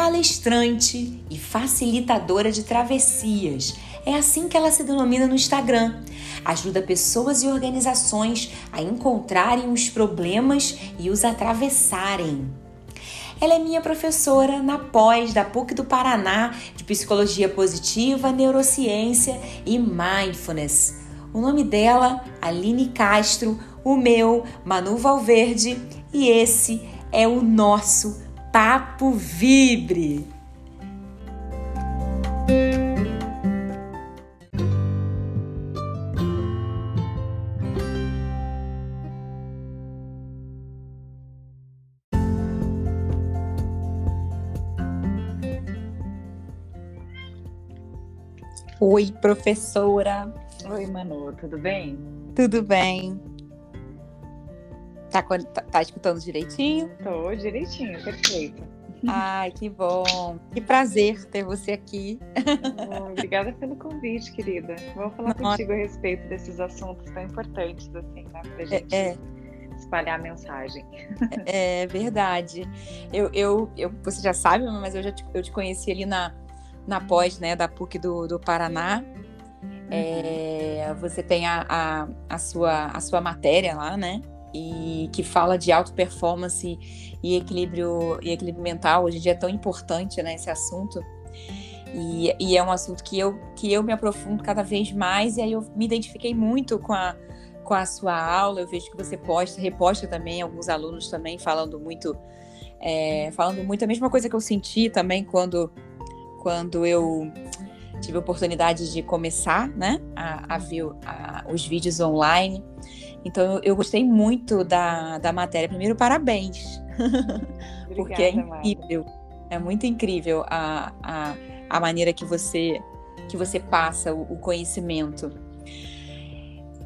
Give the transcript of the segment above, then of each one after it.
palestrante e facilitadora de travessias. É assim que ela se denomina no Instagram. Ajuda pessoas e organizações a encontrarem os problemas e os atravessarem. Ela é minha professora na pós da PUC do Paraná de Psicologia Positiva, Neurociência e Mindfulness. O nome dela, Aline Castro, o meu, Manu Valverde, e esse é o nosso Papo Vibre. Oi, professora. Oi, Manu, tudo bem? Tudo bem. Tá, tá, tá escutando direitinho? Tô direitinho, perfeito. Ai, que bom. Que prazer ter você aqui. Oh, obrigada pelo convite, querida. Vou falar Nossa. contigo a respeito desses assuntos tão importantes, assim, né? Pra é, gente é, é. espalhar a mensagem. É, é verdade. Eu, eu, eu, você já sabe, mas eu já te, eu te conheci ali na, na pós né, da PUC do, do Paraná. Uhum. É, você tem a, a, a, sua, a sua matéria lá, né? E que fala de auto performance e equilíbrio, e equilíbrio mental. Hoje em dia é tão importante né, esse assunto. E, e, é um assunto que eu, que eu me aprofundo cada vez mais. E aí eu me identifiquei muito com a, com a sua aula. Eu vejo que você posta, reposta também, alguns alunos também falando muito. É, falando muito a mesma coisa que eu senti também quando quando eu tive a oportunidade de começar né, a, a ver a, os vídeos online. Então, eu, eu, gostei muito da, da matéria. Primeiro, parabéns, Obrigada, porque é incrível, é muito incrível a, a, a maneira que você, que você passa o, o conhecimento.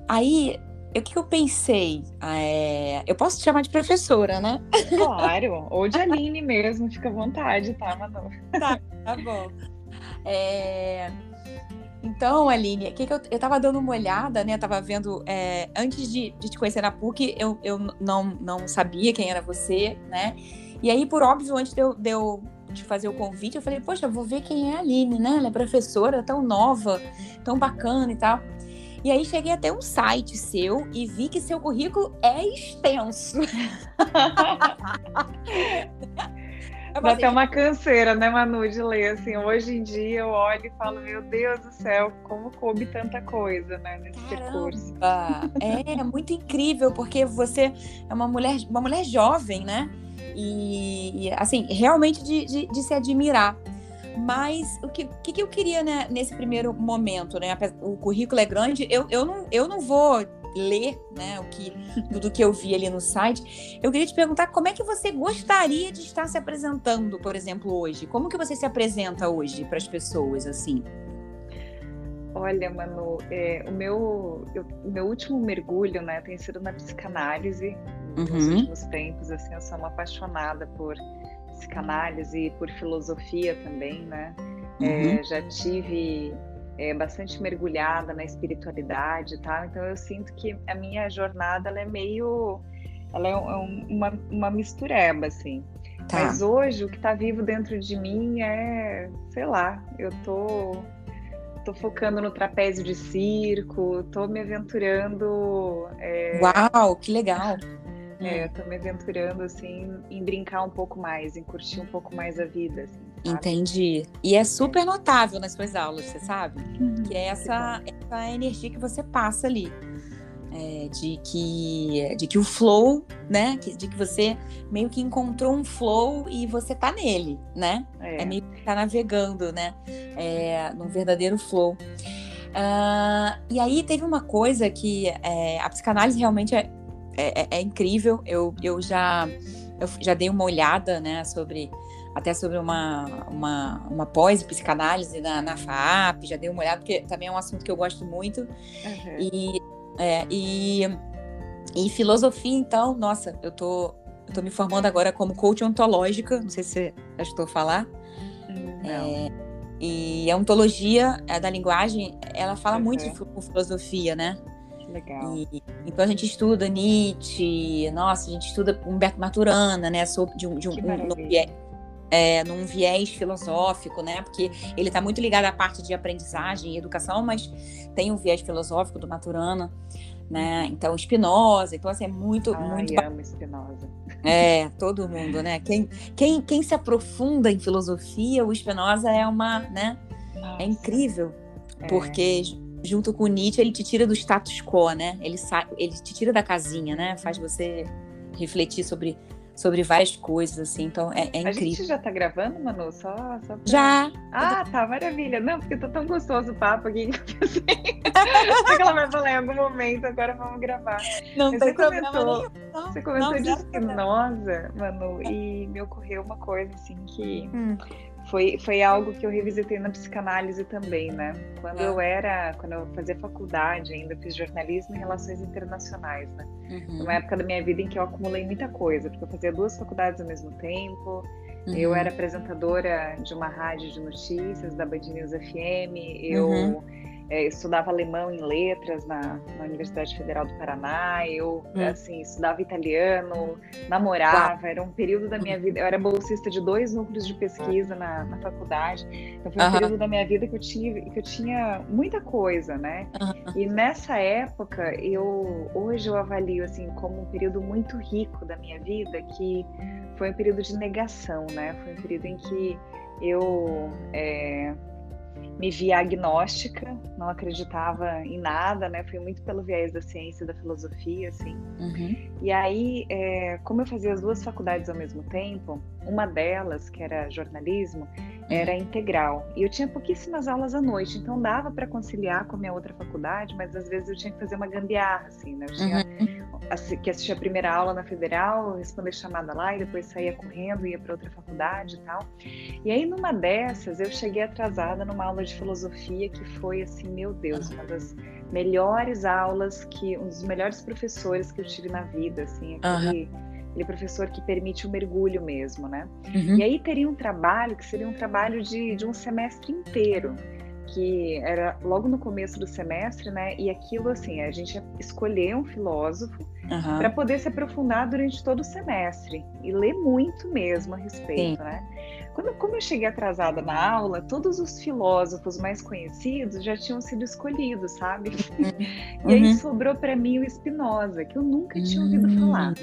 Aí, o que eu pensei? É, eu posso te chamar de professora, né? Claro, ou de Aline mesmo, fica à vontade, tá, Manu? Tá, tá bom. É... Então, Aline, que, que eu, eu tava dando uma olhada, né? Tava vendo. É, antes de, de, te conhecer na PUC, eu, eu não, não sabia quem era você, né? E aí, por óbvio, antes de eu, de eu te fazer o convite, eu falei, poxa, eu vou ver quem é a Aline, né? Ela é professora tão nova, tão bacana e tal. E aí cheguei até um site seu e vi que seu currículo é extenso. Dá até uma canseira, né, Manu, de ler. Assim, hoje em dia eu olho e falo, meu Deus do céu, como coube tanta coisa, né, nesse Caramba. percurso. É, é muito incrível, porque você é uma mulher, uma mulher jovem, né? E, assim, realmente de, de, de se admirar. Mas o que, que, que eu queria né, nesse primeiro momento, né? O currículo é grande, eu, eu, não, eu não vou ler né, o que, tudo que eu vi ali no site. Eu queria te perguntar como é que você gostaria de estar se apresentando, por exemplo, hoje? Como que você se apresenta hoje para as pessoas, assim? Olha, Manu, é, o meu, eu, meu último mergulho, né, tem sido na psicanálise. Uhum. Nos últimos tempos, assim, eu sou uma apaixonada por psicanálise e por filosofia também, né? Uhum. É, já tive é, bastante mergulhada na espiritualidade, tá? Então eu sinto que a minha jornada ela é meio, ela é um, uma, uma mistureba, assim. Tá. Mas hoje o que está vivo dentro de mim é, sei lá, eu tô tô focando no trapézio de circo, tô me aventurando. É... Uau, que legal! É, hum. tô me aventurando assim em brincar um pouco mais, em curtir um pouco mais a vida. Assim. Entendi. E é super notável nas suas aulas, você sabe? Uhum, que é essa, essa energia que você passa ali. É, de, que, de que o flow, né? de que você meio que encontrou um flow e você tá nele, né? É, é meio que tá navegando, né? É, num verdadeiro flow. Uh, e aí teve uma coisa que é, a psicanálise realmente é, é, é, incrível. Eu, eu já eu já dei uma olhada, né, sobre até sobre uma, uma, uma pós-psicanálise na, na FAP, já dei uma olhada, porque também é um assunto que eu gosto muito. Uhum. E, é, e, e filosofia, então, nossa, eu tô, eu tô me formando agora como coach ontológica, não sei se você já estou a falar. Não. É, e a ontologia a da linguagem, ela fala uhum. muito de filosofia, né? Legal. E, então a gente estuda Nietzsche, nossa, a gente estuda Humberto Maturana, né? Sobre de um, de um, um é, num viés filosófico, né? Porque ele está muito ligado à parte de aprendizagem e educação, mas tem um viés filosófico do Maturana, né? Então, Spinoza, então assim, é muito, Ai, muito. amo Spinoza. É, todo mundo, né? Quem, quem, quem se aprofunda em filosofia, o Spinoza é uma, né? É Nossa. É incrível, é. porque junto com o Nietzsche ele te tira do status quo, né? Ele, ele te tira da casinha, né? Faz você refletir sobre sobre várias coisas, assim, então é, é incrível. A gente já tá gravando, Manu? Só, só pra... Já! Ah, tá, maravilha. Não, porque tá tão gostoso o papo aqui pensei que ela vai falar em algum momento, agora vamos gravar. Não Mas tem problema comentou, não, Você comentou não, de Spinoza, Manu, e me ocorreu uma coisa, assim, que... Hum foi, foi algo que eu revisitei na psicanálise também, né? Quando eu era, quando eu fazia faculdade ainda, fiz jornalismo e relações internacionais, né? Uhum. Uma época da minha vida em que eu acumulei muita coisa, porque eu fazia duas faculdades ao mesmo tempo, uhum. eu era apresentadora de uma rádio de notícias da Band News FM, eu... Uhum é, estudava alemão em letras na, na, Universidade Federal do Paraná, eu hum. assim estudava italiano, namorava, Uau. era um período da minha vida, eu era bolsista de dois núcleos de pesquisa na, na faculdade, então foi um período da minha vida que eu tinha que eu tinha muita coisa, né? E nessa época eu hoje eu avalio assim como um período muito rico da minha vida, que foi um período de negação, né? Foi um período em que eu é, me via agnóstica, não acreditava em nada, né? Fui muito pelo viés da ciência e da filosofia, assim. Uhum. E aí, é, como eu fazia as duas faculdades ao mesmo tempo, uma delas, que era jornalismo, era uhum. integral. E eu tinha pouquíssimas aulas à noite, então dava para conciliar com a minha outra faculdade, mas às vezes eu tinha que fazer uma gambiarra, assim, né? Eu tinha uhum. que assistir a primeira aula na federal, responder chamada lá e depois saía correndo, ia para outra faculdade e tal. E aí, numa dessas, eu cheguei atrasada numa aula de filosofia que foi, assim, meu Deus, uma das melhores aulas, que um dos melhores professores que eu tive na vida, assim, aquele. Uhum aquele professor que permite o mergulho mesmo, né? Uhum. E aí teria um trabalho que seria um trabalho de, de um semestre inteiro, que era logo no começo do semestre, né? E aquilo assim, a gente ia escolher um filósofo uhum. para poder se aprofundar durante todo o semestre e ler muito mesmo a respeito, Sim. né? Quando, como eu cheguei atrasada na aula, todos os filósofos mais conhecidos já tinham sido escolhidos, sabe? Uhum. e aí uhum. sobrou para mim o Spinoza, que eu nunca tinha ouvido falar.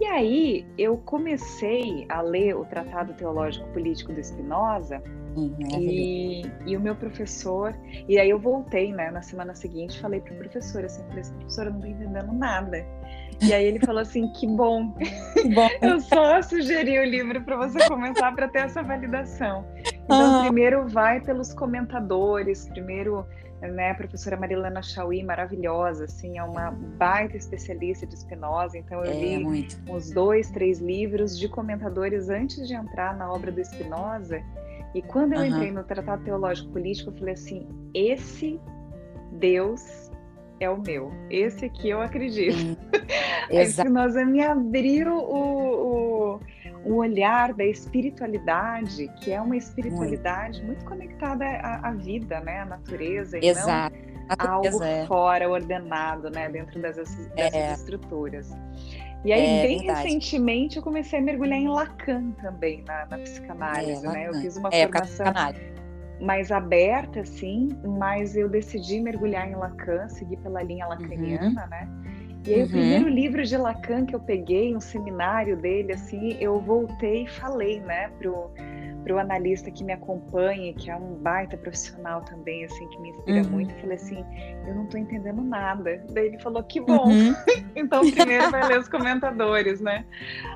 E aí eu comecei a ler o Tratado Teológico Político do Spinoza uhum, e, e, o meu professor, e aí eu voltei, né, na semana seguinte, falei para o professor, assim, falei assim, professor, eu não estou entendendo nada. E aí ele falou assim, que bom, que bom. eu só sugeri o livro para você começar para ter essa validação. Então, uhum. primeiro vai pelos comentadores, primeiro né, a professora Marilena Chauí, maravilhosa, assim, é uma baita especialista de Spinoza, então eu é, li muito. uns dois, três livros de comentadores antes de entrar na obra do Spinoza, e quando eu uhum. entrei no Tratado Teológico Político, eu falei assim, esse Deus é o meu, esse aqui eu acredito. A Spinoza me abriu o, o o olhar da espiritualidade, que é uma espiritualidade muito, muito conectada à, à, vida, né, à natureza, Exato. e não algo é. fora ordenado, né, dentro dessas, dessas é. estruturas. E aí, é, bem verdade. recentemente, eu comecei a mergulhar em Lacan também, na, na psicanálise, é, né? Eu fiz uma é, formação mais aberta, assim, mas eu decidi mergulhar em Lacan, seguir pela linha uhum. lacaniana, uhum. né? E aí, uhum. o primeiro livro de Lacan que eu peguei, um seminário dele, assim, eu voltei e falei, né, pro, pro analista que me acompanha, que é um baita profissional também, assim, que me inspira uhum. muito, eu falei assim, eu não tô entendendo nada. Daí ele falou, que bom. Uhum. então, primeiro vai ler os comentadores, né?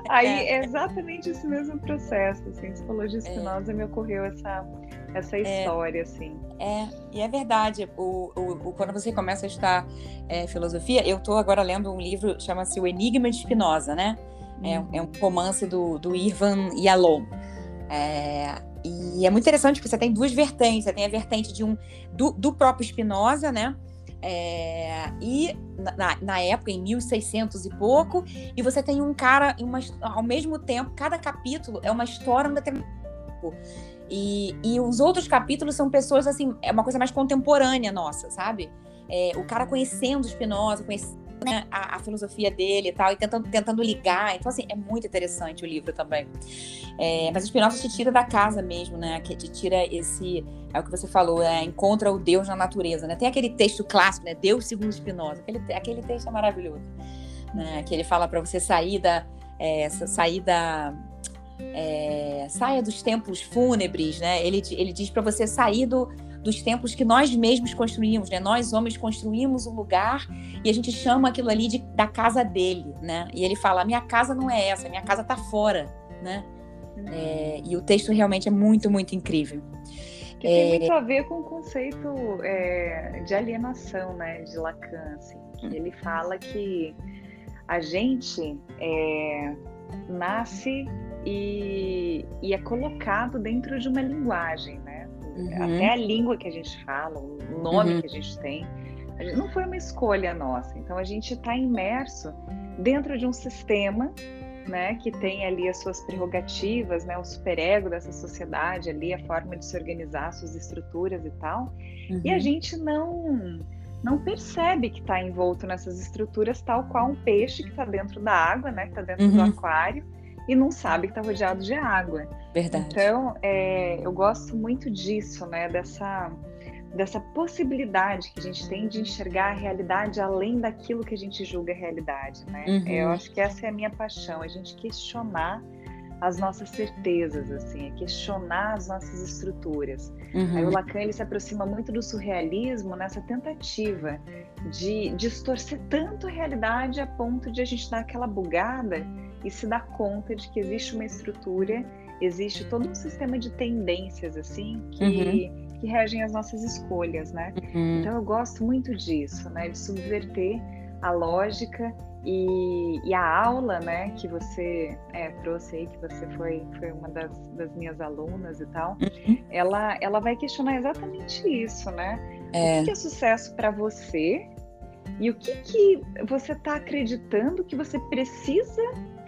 Aí, é, é exatamente esse mesmo processo, assim, você falou de Spinoza, é. me ocorreu essa essa é. história, é, assim. É, e é verdade. O, o, o, quando você começa a estudar é, filosofia, eu estou agora lendo um livro chama-se O Enigma de Spinoza, né? É, é, um romance do, do Irvan Yalom. É, e é muito interessante porque você tem duas vertentes. Você tem a vertente de um do, do próprio Spinoza, né? É, e na, na, época, em 1600 e pouco, e você tem um cara, uma, ao mesmo tempo, cada capítulo é uma história um determinado e, e os outros capítulos são pessoas, assim, é uma coisa mais contemporânea nossa, sabe? É, o cara conhecendo Spinoza, conhecendo né, a, a, filosofia dele e tal, e tentando, tentando ligar. Então, assim, é muito interessante o livro também. É, mas o Spinoza te tira da casa mesmo, né? Que te tira esse. É o que você falou, é, encontra o Deus na natureza, né? Tem aquele texto clássico, né? Deus segundo Spinoza. Aquele, aquele texto é maravilhoso. Né, que ele fala para você sair da. É, sair da é, saia dos templos fúnebres, né? Ele, ele diz para você sair do, dos templos que nós mesmos construímos, né? Nós homens construímos um lugar e a gente chama aquilo ali de, da casa dele, né? E ele fala: minha casa não é essa, minha casa está fora, né? É, e o texto realmente é muito, muito incrível. Que tem é... muito a ver com o conceito é, de alienação, né, de Lacan, assim, que ele fala que a gente é, nasce e, e, é colocado dentro de uma linguagem? Uhum. Até a língua que a gente fala, o nome uhum. que a gente tem, não foi uma escolha nossa. Então a gente está imerso dentro de um sistema, né, que tem ali as suas prerrogativas, né, o superego dessa sociedade ali, a forma de se organizar, suas estruturas e tal. Uhum. E a uhum. gente não não percebe que está envolto nessas estruturas, tal qual um peixe que está dentro da água, né, que está dentro do uhum. aquário e não sabe que está rodeado de água. Verdade. Então, é, eu gosto muito disso, né? Dessa, dessa possibilidade que a gente tem de enxergar a realidade além daquilo que a gente julga realidade, né? Uhum. eu acho que essa é a minha paixão, a gente questionar as nossas certezas, assim, é questionar as nossas estruturas. Uhum. Aí o Lacan ele se aproxima muito do surrealismo nessa tentativa de distorcer tanto a realidade a ponto de a gente dar aquela bugada e se dar conta de que existe uma estrutura, existe todo um sistema de tendências assim que, uhum. que regem as nossas escolhas, né? Uhum. Então eu gosto muito disso, né? De subverter a lógica e, e, a aula, né, que você é, trouxe aí, que você foi, foi uma das, das minhas alunas e tal, uhum. ela, ela vai questionar exatamente isso, né? É. O que é sucesso para você e o que, que você está acreditando que você precisa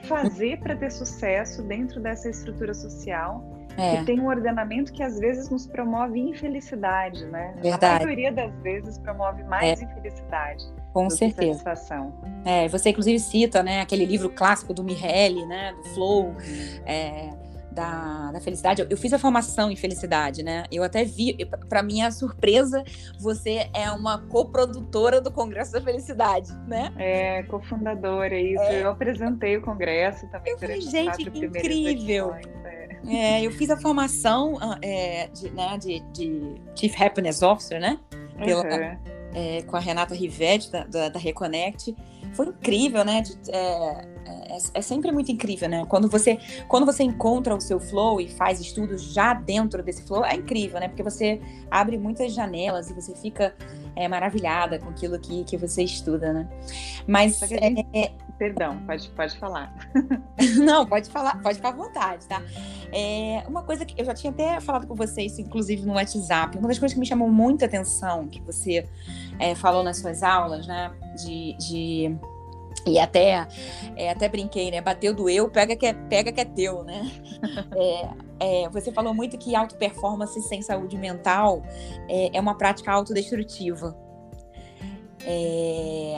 fazer para ter sucesso dentro dessa estrutura social é. que tem um ordenamento que às vezes nos promove infelicidade, né? Verdade. A maioria das vezes promove mais é. infelicidade. Com certeza. Satisfação. É, você inclusive cita, né, aquele livro clássico do Mihaly, né, do Flow, uhum. é, da, da felicidade. Eu, eu, fiz a formação em felicidade, né? Eu até vi, para minha surpresa, você é uma coprodutora do Congresso da Felicidade, né? É, cofundadora, isso. É. Eu apresentei o congresso também. Eu falei, gente, que incrível! É. é. eu fiz a formação é, de, né, de, de, Chief Happiness Officer, né? Pela, uhum. É, com a Renata Rivetti, da, da, da Reconnect foi incrível, né? De, é, é, é, sempre muito incrível, né? Quando você, quando você encontra o seu flow e faz estudos já dentro desse flow, é incrível, né? Porque você abre muitas janelas e você fica é, maravilhada com aquilo que, que você estuda, né? Mas. Gente... É, Perdão, pode, pode falar. Não, pode falar, pode ficar à vontade, tá? É, uma coisa que eu já tinha até falado com vocês, inclusive no WhatsApp, uma das coisas que me chamou muita atenção, que você é, falou nas suas aulas, né? de, de e até, é, até brinquei, né? Bateu, doeu, pega que é, pega que é teu, né? É, é, você falou muito que auto performance sem saúde mental é, é uma prática autodestrutiva. É,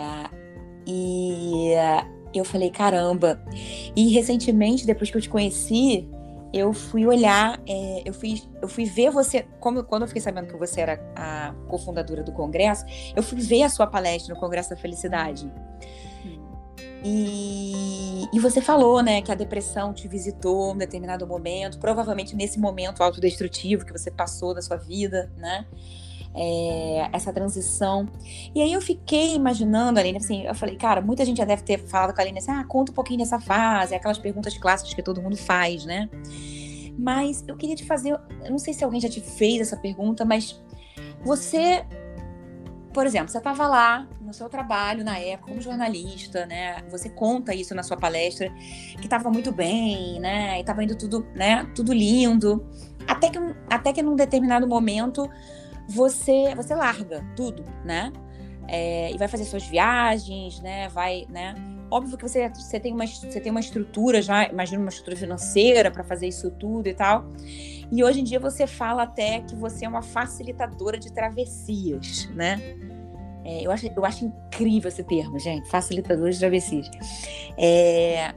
e eu falei, caramba. E recentemente, depois que eu te conheci, eu fui olhar, é, eu, fui, eu fui ver você, como, quando eu fiquei sabendo que você era a cofundadora do Congresso, eu fui ver a sua palestra no Congresso da Felicidade. E, e, você falou, né, que a depressão te visitou em determinado momento, provavelmente nesse momento autodestrutivo que você passou da sua vida, né? É, essa transição. E aí eu fiquei imaginando, Aline, assim, eu falei, cara, muita gente já deve ter falado com a Aline assim, ah, conta um pouquinho dessa fase, aquelas perguntas clássicas que todo mundo faz, né? Mas eu queria te fazer, eu não sei se alguém já te fez essa pergunta, mas você por exemplo, você estava lá no seu trabalho na época como jornalista, né? Você conta isso na sua palestra que estava muito bem, né? E estava indo tudo, né? Tudo lindo, até que até que num determinado momento você você larga tudo, né? É, e vai fazer suas viagens, né? Vai, né? Óbvio que você, você, tem uma, você tem uma estrutura já, imagina uma estrutura financeira para fazer isso tudo e tal. E hoje em dia você fala até que você é uma facilitadora de travessias, né? É, eu, acho, eu acho incrível esse termo, gente, facilitadores de travessias. É,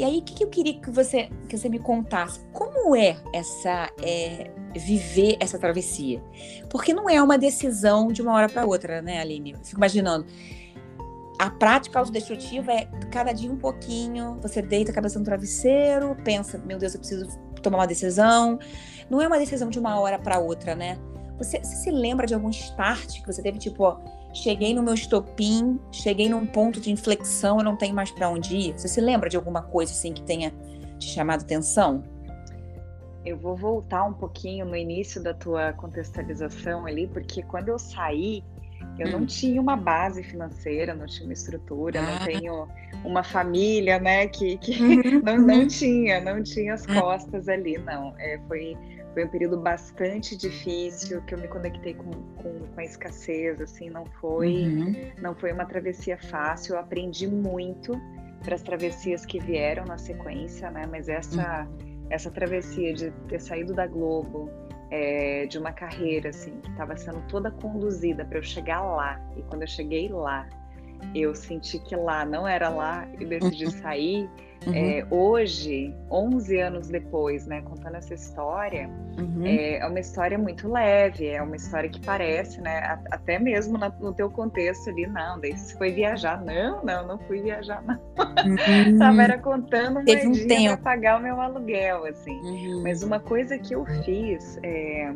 e aí, o que, que, eu queria que você, que você me contasse? Como é essa é, viver essa travessia? Porque não é uma decisão de uma hora para outra, né, Aline? Eu fico imaginando. A prática autodestrutiva é cada dia um pouquinho, você deita a cabeça no travesseiro, pensa, meu Deus, eu preciso tomar uma decisão. Não é uma decisão de uma hora para outra, né? Você, você, se lembra de algum start que você teve, tipo, ó, cheguei no meu estopim, cheguei num ponto de inflexão, eu não tenho mais para onde ir? Você se lembra de alguma coisa assim que tenha te chamado atenção? Eu vou voltar um pouquinho no início da tua contextualização ali, porque quando eu saí, eu hum. não tinha uma base financeira, não tinha uma estrutura, ah. não tenho uma família, né, que, que uhum. não, não uhum. tinha, não tinha as ah. costas ali, não. É, foi foi um período bastante difícil que eu me conectei com, com, com a escassez, assim, não foi, uhum. não foi uma travessia fácil. Eu aprendi muito para as travessias que vieram na sequência, né? Mas essa uhum. essa travessia de ter saído da Globo, é, de uma carreira assim que estava sendo toda conduzida para eu chegar lá e quando eu cheguei lá eu senti que lá não era lá e decidi uhum. sair Uhum. É, hoje, 11 anos depois, né, contando essa história, uhum. é, é, uma história muito leve, é uma história que parece, né, até mesmo na, no teu contexto ali, não, daí você foi viajar, não, não, não fui viajar, não. Uhum. Tava era contando Teve um para pagar o meu aluguel, assim. Uhum. Mas uma coisa que eu fiz, é,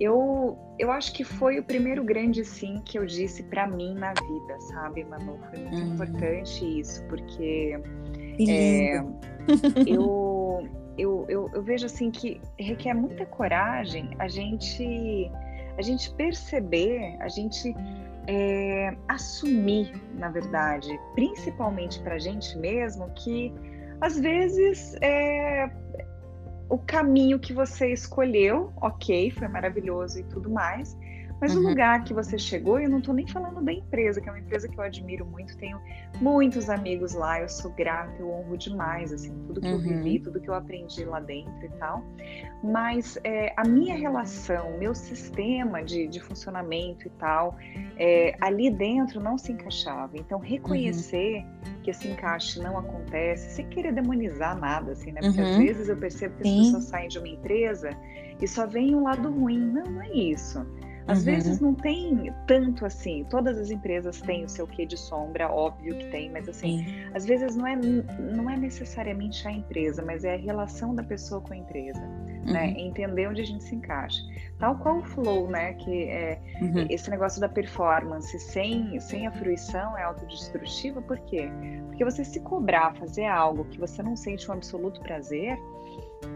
eu, eu acho que foi o primeiro grande sim que eu disse para mim na vida, sabe, Manu? Foi muito uhum. importante isso, porque é, eu, eu, eu, eu, vejo assim que requer muita coragem a gente, a gente perceber, a gente é, assumir, na verdade, principalmente para a gente mesmo, que às vezes é, o caminho que você escolheu, ok, foi maravilhoso e tudo mais, mas uhum. o lugar que você chegou, eu não estou nem falando da empresa, que é uma empresa que eu admiro muito, tenho muitos amigos lá, eu sou grata, eu honro demais, assim, tudo que uhum. eu vivi, tudo que eu aprendi lá dentro e tal. Mas é, a minha relação, meu sistema de, de funcionamento e tal, é, ali dentro não se encaixava. Então, reconhecer uhum. que esse encaixe não acontece, sem querer demonizar nada, assim, né? Porque às uhum. vezes eu percebo que Sim. as pessoas saem de uma empresa e só vem um lado ruim. Não, não é isso. Às uhum. vezes não tem tanto assim. Todas as empresas têm o seu quê de sombra, óbvio que tem, mas assim, Sim. às vezes não é, não é necessariamente a empresa, mas é a relação da pessoa com a empresa, né? uhum. né? Entender onde a gente se encaixa. Tal qual o flow, né? Que é uhum. esse negócio da performance sem, sem a fruição é autodestrutiva, por quê? Porque você se cobrar fazer algo que você não sente um absoluto prazer,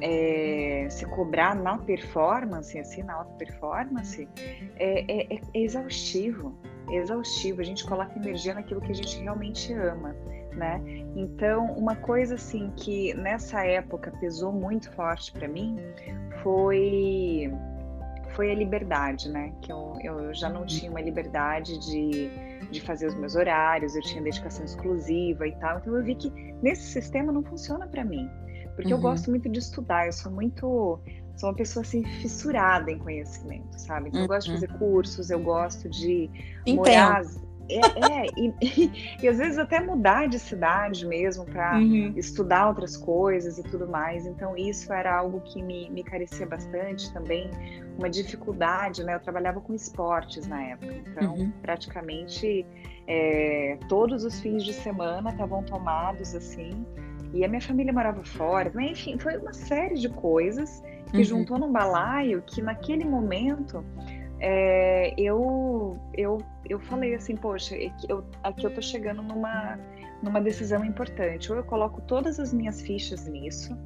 é, se cobrar na performance, assim, na alta performance, é, é, é, exaustivo. Exaustivo. A gente coloca energia naquilo que a gente realmente ama, né? Então, uma coisa assim que nessa época pesou muito forte para mim foi foi a liberdade, né? Que eu, eu já não tinha uma liberdade de, de fazer os meus horários, eu tinha dedicação exclusiva e tal. Então eu vi que nesse sistema não funciona para mim. Porque uhum. eu gosto muito de estudar, eu sou muito. Sou uma pessoa assim fissurada em conhecimento, sabe? Então, uhum. eu gosto de fazer cursos, eu gosto de Entendo. morar. É, é e, e, e, às vezes até mudar de cidade mesmo para uhum. estudar outras coisas e tudo mais. Então, isso era algo que me, me carecia bastante também, uma dificuldade, né? Eu trabalhava com esportes na época, então uhum. praticamente é, todos os fins de semana estavam tomados assim e a minha família morava fora, mas enfim, foi uma série de coisas que uhum. juntou num balaio que naquele momento é, eu, eu, eu falei assim, poxa, é eu, aqui eu tô chegando numa, numa decisão importante. Ou eu coloco todas as minhas fichas nisso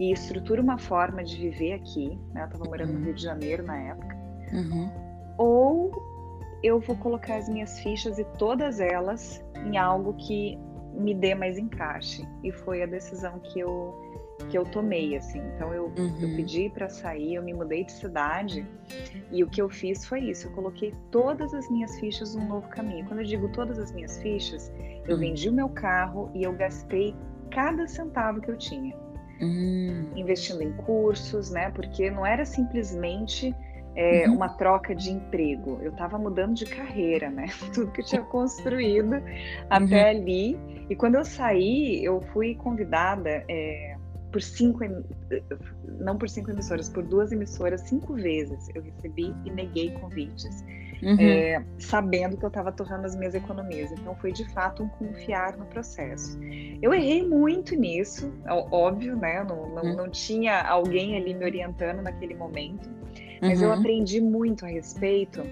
e estruturo uma forma de viver aqui, né? Eu tava morando no uhum. Rio de Janeiro na época. Uhum. Ou eu vou colocar as minhas fichas e todas elas em algo que me dê mais encaixe. E foi a decisão que eu que eu tomei, assim. Então eu, uhum. eu pedi para sair, eu me mudei de cidade e o que eu fiz foi isso. Eu coloquei todas as minhas fichas num novo caminho. Quando eu digo todas as minhas fichas, eu uhum. vendi o meu carro e eu gastei cada centavo que eu tinha, uhum. investindo em cursos, né? Porque não era simplesmente é, uhum. uma troca de emprego. Eu estava mudando de carreira, né? Tudo que eu tinha construído uhum. até ali. E quando eu saí, eu fui convidada é, por cinco, não por cinco emissoras, por duas emissoras cinco vezes. Eu recebi e neguei convites. Uhum. É, sabendo que eu estava torrando as minhas economias. Então, foi de fato um confiar no processo. Eu errei muito nisso, óbvio, né? Não, não, uhum. não tinha alguém ali me orientando naquele momento. Mas uhum. eu aprendi muito a respeito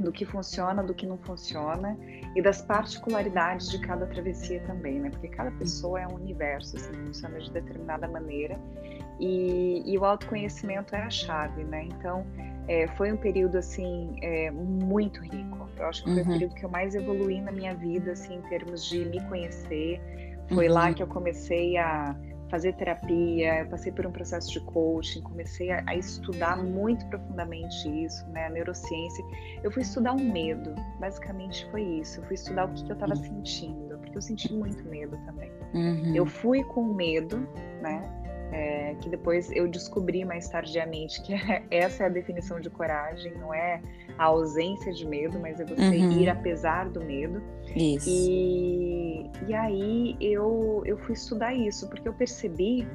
do que funciona, do que não funciona e das particularidades de cada travessia também, né? Porque cada pessoa é um universo, assim, funciona de determinada maneira e, e o autoconhecimento é a chave, né? Então, é, foi um período, assim, é, muito rico. Eu acho que foi uhum. o período que eu mais evolui na minha vida, assim, em termos de me conhecer. Foi uhum. lá que eu comecei a fazer terapia, eu passei por um processo de coaching, comecei a, a, estudar muito profundamente isso, né, a neurociência. Eu fui estudar o medo, basicamente foi isso. Eu fui estudar o que, que eu estava sentindo, porque eu senti muito medo também. Uhum. Eu fui com medo, né, é, que depois eu descobri mais tardiamente que essa é a definição de coragem, não é a ausência de medo, mas é você uhum. ir apesar do medo. Isso. E, e aí eu, eu fui estudar isso, porque eu percebi,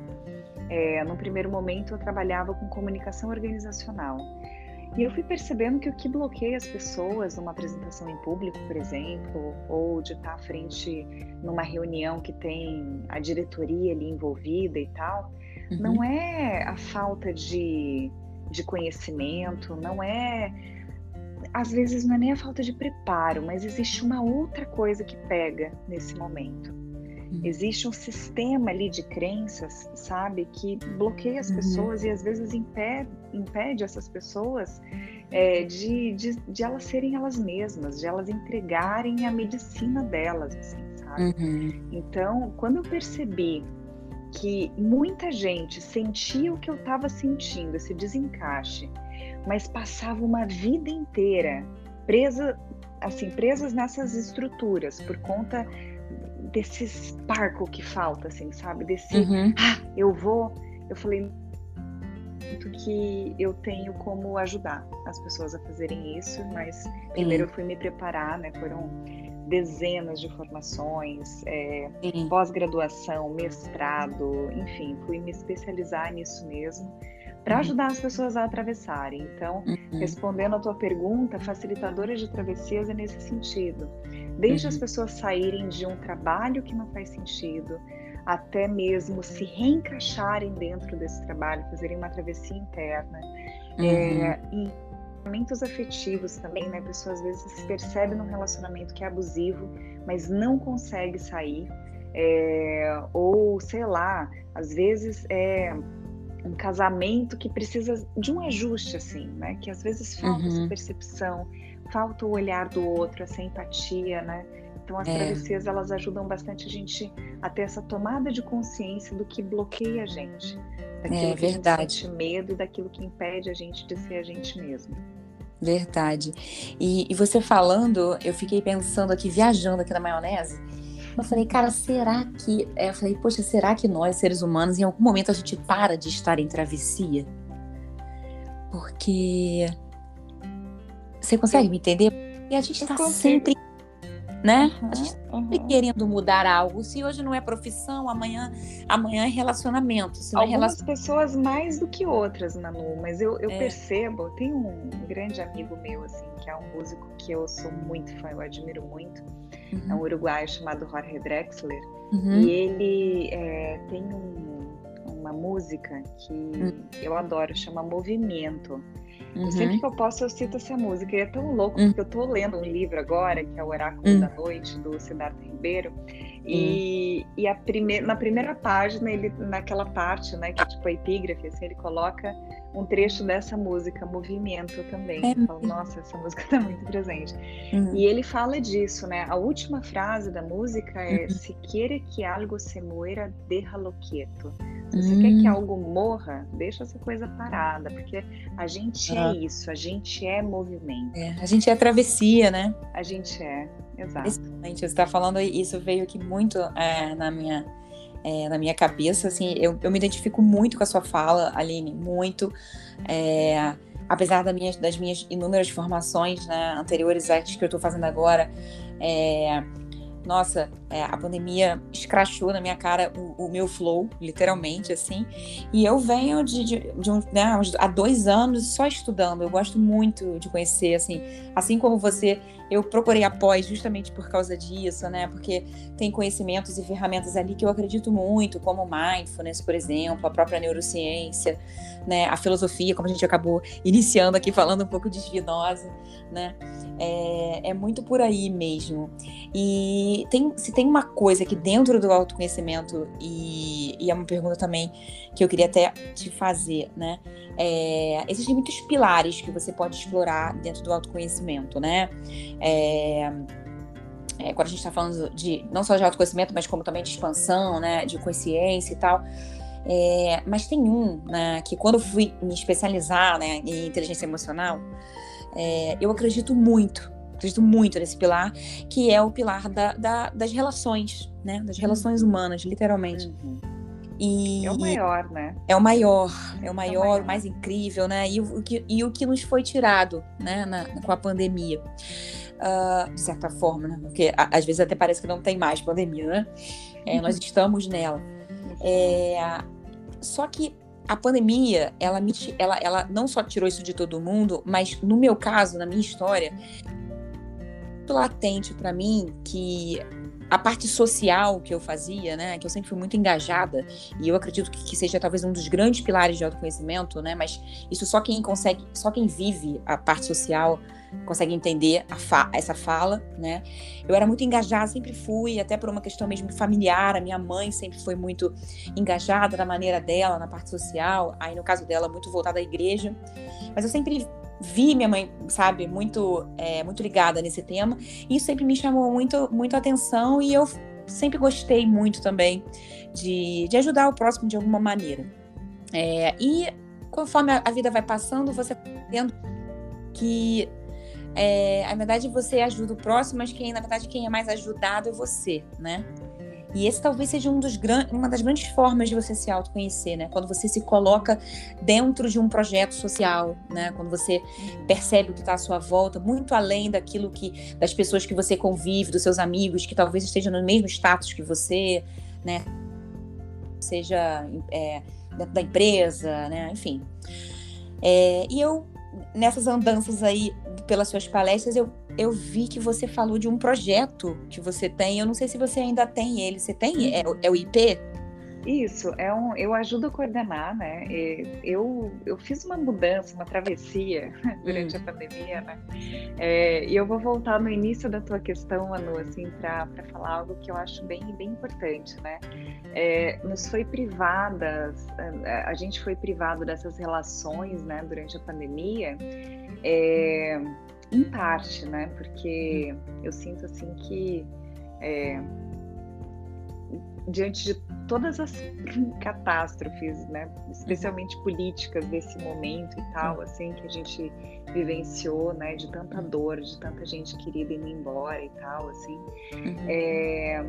é, no primeiro momento eu trabalhava com comunicação organizacional. E eu fui percebendo que o que bloqueia as pessoas numa apresentação em público, por exemplo, ou de estar à frente numa reunião que tem a diretoria ali envolvida e tal, uhum. não é a falta de, de conhecimento, não é. Às vezes não é nem a falta de preparo, mas existe uma outra coisa que pega nesse momento. Uhum. Existe um sistema ali de crenças, sabe, que bloqueia as uhum. pessoas e às vezes impede, impede essas pessoas é, de, de, de, elas serem elas mesmas, de elas entregarem a medicina delas, assim, sabe? Uhum. Então, quando eu percebi que muita gente sentia o que eu estava sentindo, esse desencaixe, mas passava uma vida inteira presa, assim, presas nessas estruturas por conta desse sparkle que falta, assim, sabe? Desse, uhum. ah, eu vou. Eu falei que eu tenho como ajudar as pessoas a fazerem isso, mas primeiro eu fui me preparar, né? Foram dezenas de formações, é, pós-graduação, mestrado, enfim, fui me especializar nisso mesmo para uhum. ajudar as pessoas a atravessarem. Então, uhum. respondendo a tua pergunta, facilitadora de travessias é nesse sentido. Desde uhum. as pessoas saírem de um trabalho que não faz sentido, até mesmo se reencaixarem dentro desse trabalho, fazerem uma travessia interna. É, e relacionamentos afetivos também, né? A pessoa às vezes se percebe num relacionamento que é abusivo, mas não consegue sair. É, ou, sei lá, às vezes é um casamento que precisa de um ajuste, assim, né? Que às vezes falta uhum. essa percepção, falta o olhar do outro, essa empatia, né? Então as é. travessias elas ajudam bastante a gente a ter essa tomada de consciência do que bloqueia a gente, daquilo é, que verdade. a gente sente medo e daquilo que impede a gente de ser a gente mesmo. Verdade. E, e, você falando, eu fiquei pensando aqui, viajando aqui na maionese. Eu falei, cara, será que. Eu falei, poxa, será que nós, seres humanos, em algum momento a gente para de estar em travessia? Porque. Você consegue me entender? E a gente está sempre né? Uhum, a gente está uhum. querendo mudar algo. Se hoje não é profissão, amanhã, amanhã é relacionamento. Se Algumas é relacion... pessoas mais do que outras, Manu, mas eu, eu é. percebo, tem um grande amigo meu, assim, que é um músico que eu sou muito fã, eu admiro muito. Uhum. É um uruguaio chamado Jorge Drexler. Uhum. E ele é, tem um, uma música que hum. eu adoro, chama Movimento. Uhum. Sempre que eu posso, eu cito essa música. E é tão louco, uhum. porque eu tô lendo um livro agora, que é O Oráculo uhum. da Noite, do Siddhartha Ribeiro. E, e a na primeira página, ele, naquela parte, né, que é tipo a epígrafe, assim, ele coloca um trecho dessa música, Movimento, também. É. Falo, nossa, essa música tá muito presente. Uhum. E ele fala disso, né? A última frase da música é: uhum. Se quiere que algo se muera, déjalo quieto. Se você hum. quer que hum. algo morra, deixa essa coisa parada, porque a gente é isso, a gente é movimento. É, a gente é travessia, né? A gente é, exato. Exatamente, você está falando isso veio aqui muito é, na minha é, na minha cabeça, assim, eu, eu me identifico muito com a sua fala, Aline, muito. É, apesar das minhas, das minhas inúmeras formações né, anteriores às que eu estou fazendo agora, é, nossa, é, a pandemia escrachou na minha cara o, o, meu flow, literalmente, assim. E eu venho de, de, de um, né, há dois anos só estudando. Eu gosto muito de conhecer, assim, assim como você eu procurei após justamente por causa disso, né? Porque tem conhecimentos e ferramentas ali que eu acredito muito, como mindfulness, por exemplo, a própria neurociência, né? A filosofia, como a gente acabou iniciando aqui falando um pouco de Spinoza, né? É, é muito por aí mesmo. E tem, se tem uma coisa que dentro do autoconhecimento, e, e é uma pergunta também que eu queria até te fazer, né? É, existem muitos pilares que você pode explorar dentro do autoconhecimento, né? É, é, quando a gente está falando de não só de autoconhecimento, mas como também de expansão, né? De consciência e tal. É, mas tem um, né? Que quando eu fui me especializar né, em inteligência emocional, é, eu acredito muito, acredito muito nesse pilar, que é o pilar da, da, das relações, né? Das relações humanas, literalmente. Uhum. E, é o maior, né? É o maior, é o maior, é o, maior. o mais incrível, né? E o, que, e o que nos foi tirado, né, na, com a pandemia. Uh, de certa forma, né? Porque às vezes até parece que não tem mais pandemia, né? É, nós estamos nela. É, só que a pandemia, ela, me, ela, ela não só tirou isso de todo mundo, mas no meu caso, na minha história, muito latente para mim que a parte social que eu fazia, né, que eu sempre fui muito engajada, e eu acredito que, que, seja talvez um dos grandes pilares de autoconhecimento, né, mas isso só quem consegue, só quem vive a parte social consegue entender fa essa fala, né. Eu era muito engajada, sempre fui, até por uma questão mesmo familiar, a minha mãe sempre foi muito engajada da maneira dela, na parte social, aí no caso dela, muito voltada à igreja, mas eu sempre vi minha mãe, sabe, muito, é, muito ligada nesse tema. E isso sempre me chamou muito, muito atenção e eu sempre gostei muito também de, de ajudar o próximo de alguma maneira. É, e conforme a, vida vai passando, você vendo que é, na verdade você ajuda o próximo, mas quem na verdade quem é mais ajudado é você, né? E esse talvez seja um dos uma das grandes formas de você se autoconhecer, né? Quando você se coloca dentro de um projeto social, né? Quando você percebe o que está à sua volta, muito além daquilo que das pessoas que você convive, dos seus amigos que talvez estejam no mesmo status que você, né? Seja é, dentro da empresa, né? Enfim. É, e eu nessas andanças aí pelas suas palestras, eu, eu vi que você falou de um projeto que você tem. Eu não sei se você ainda tem ele. Você tem? É, é o IP? Isso, é um, eu ajudo a coordenar, né? Eu, eu fiz uma mudança, uma travessia durante hum. a pandemia, né? É, e eu vou voltar no início da tua questão, Anu, assim, para falar algo que eu acho bem, bem importante, né? É, nos foi privadas, a, a, gente foi privado dessas relações, né, durante a pandemia, é, em parte, né? Porque eu sinto, assim, que é, diante de todas as catástrofes, né, especialmente políticas desse momento e tal, assim, que a gente vivenciou, né, de tanta dor, de tanta gente querida indo embora e tal, assim, uhum. é,